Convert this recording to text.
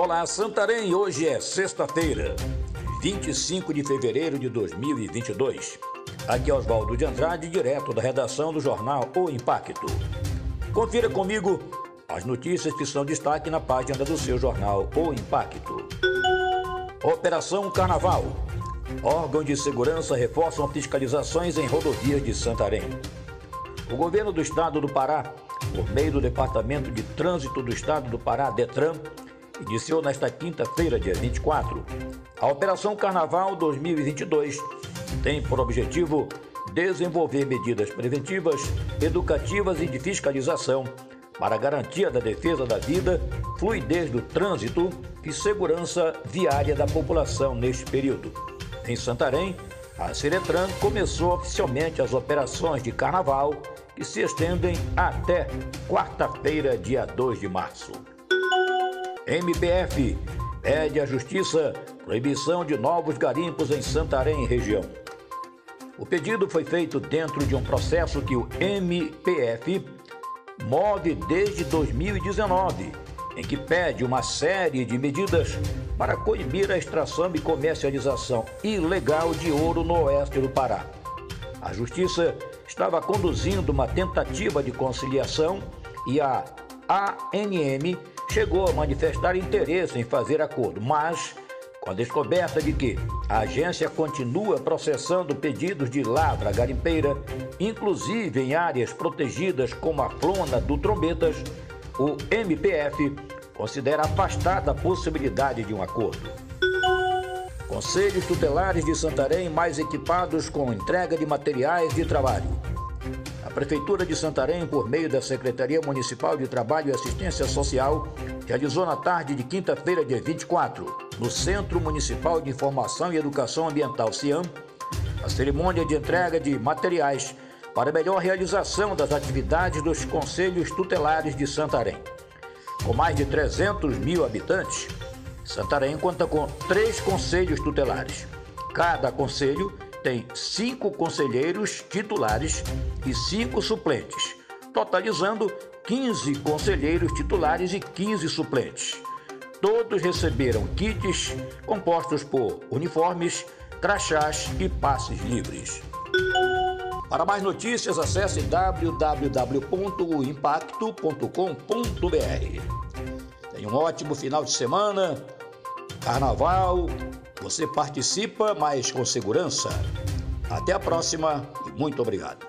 Olá, Santarém. Hoje é sexta-feira, 25 de fevereiro de 2022. Aqui é Oswaldo de Andrade, direto da redação do jornal O Impacto. Confira comigo as notícias que são destaque na página do seu jornal O Impacto. Operação Carnaval. Órgãos de segurança reforçam fiscalizações em rodovias de Santarém. O governo do estado do Pará, por meio do Departamento de Trânsito do Estado do Pará, DETRAN, iniciou nesta quinta-feira, dia 24. A Operação Carnaval 2022 tem por objetivo desenvolver medidas preventivas, educativas e de fiscalização para garantia da defesa da vida, fluidez do trânsito e segurança viária da população neste período. Em Santarém, a Ciretran começou oficialmente as operações de carnaval que se estendem até quarta-feira, dia 2 de março. MPF pede à Justiça proibição de novos garimpos em Santarém região. O pedido foi feito dentro de um processo que o MPF move desde 2019, em que pede uma série de medidas para coibir a extração e comercialização ilegal de ouro no oeste do Pará. A Justiça estava conduzindo uma tentativa de conciliação e a ANM chegou a manifestar interesse em fazer acordo, mas com a descoberta de que a agência continua processando pedidos de lavra garimpeira, inclusive em áreas protegidas como a flona do Trombetas, o MPF considera afastada a possibilidade de um acordo. Conselhos tutelares de Santarém mais equipados com entrega de materiais de trabalho. A Prefeitura de Santarém, por meio da Secretaria Municipal de Trabalho e Assistência Social, realizou na tarde de quinta-feira, dia 24, no Centro Municipal de Informação e Educação Ambiental, CIAM, a cerimônia de entrega de materiais para melhor realização das atividades dos Conselhos Tutelares de Santarém. Com mais de 300 mil habitantes, Santarém conta com três conselhos tutelares. Cada conselho tem cinco conselheiros titulares e cinco suplentes, totalizando 15 conselheiros titulares e 15 suplentes. Todos receberam kits compostos por uniformes, crachás e passes livres. Para mais notícias, acesse www.impacto.com.br. Tenha um ótimo final de semana. Carnaval, você participa, mas com segurança. Até a próxima e muito obrigado.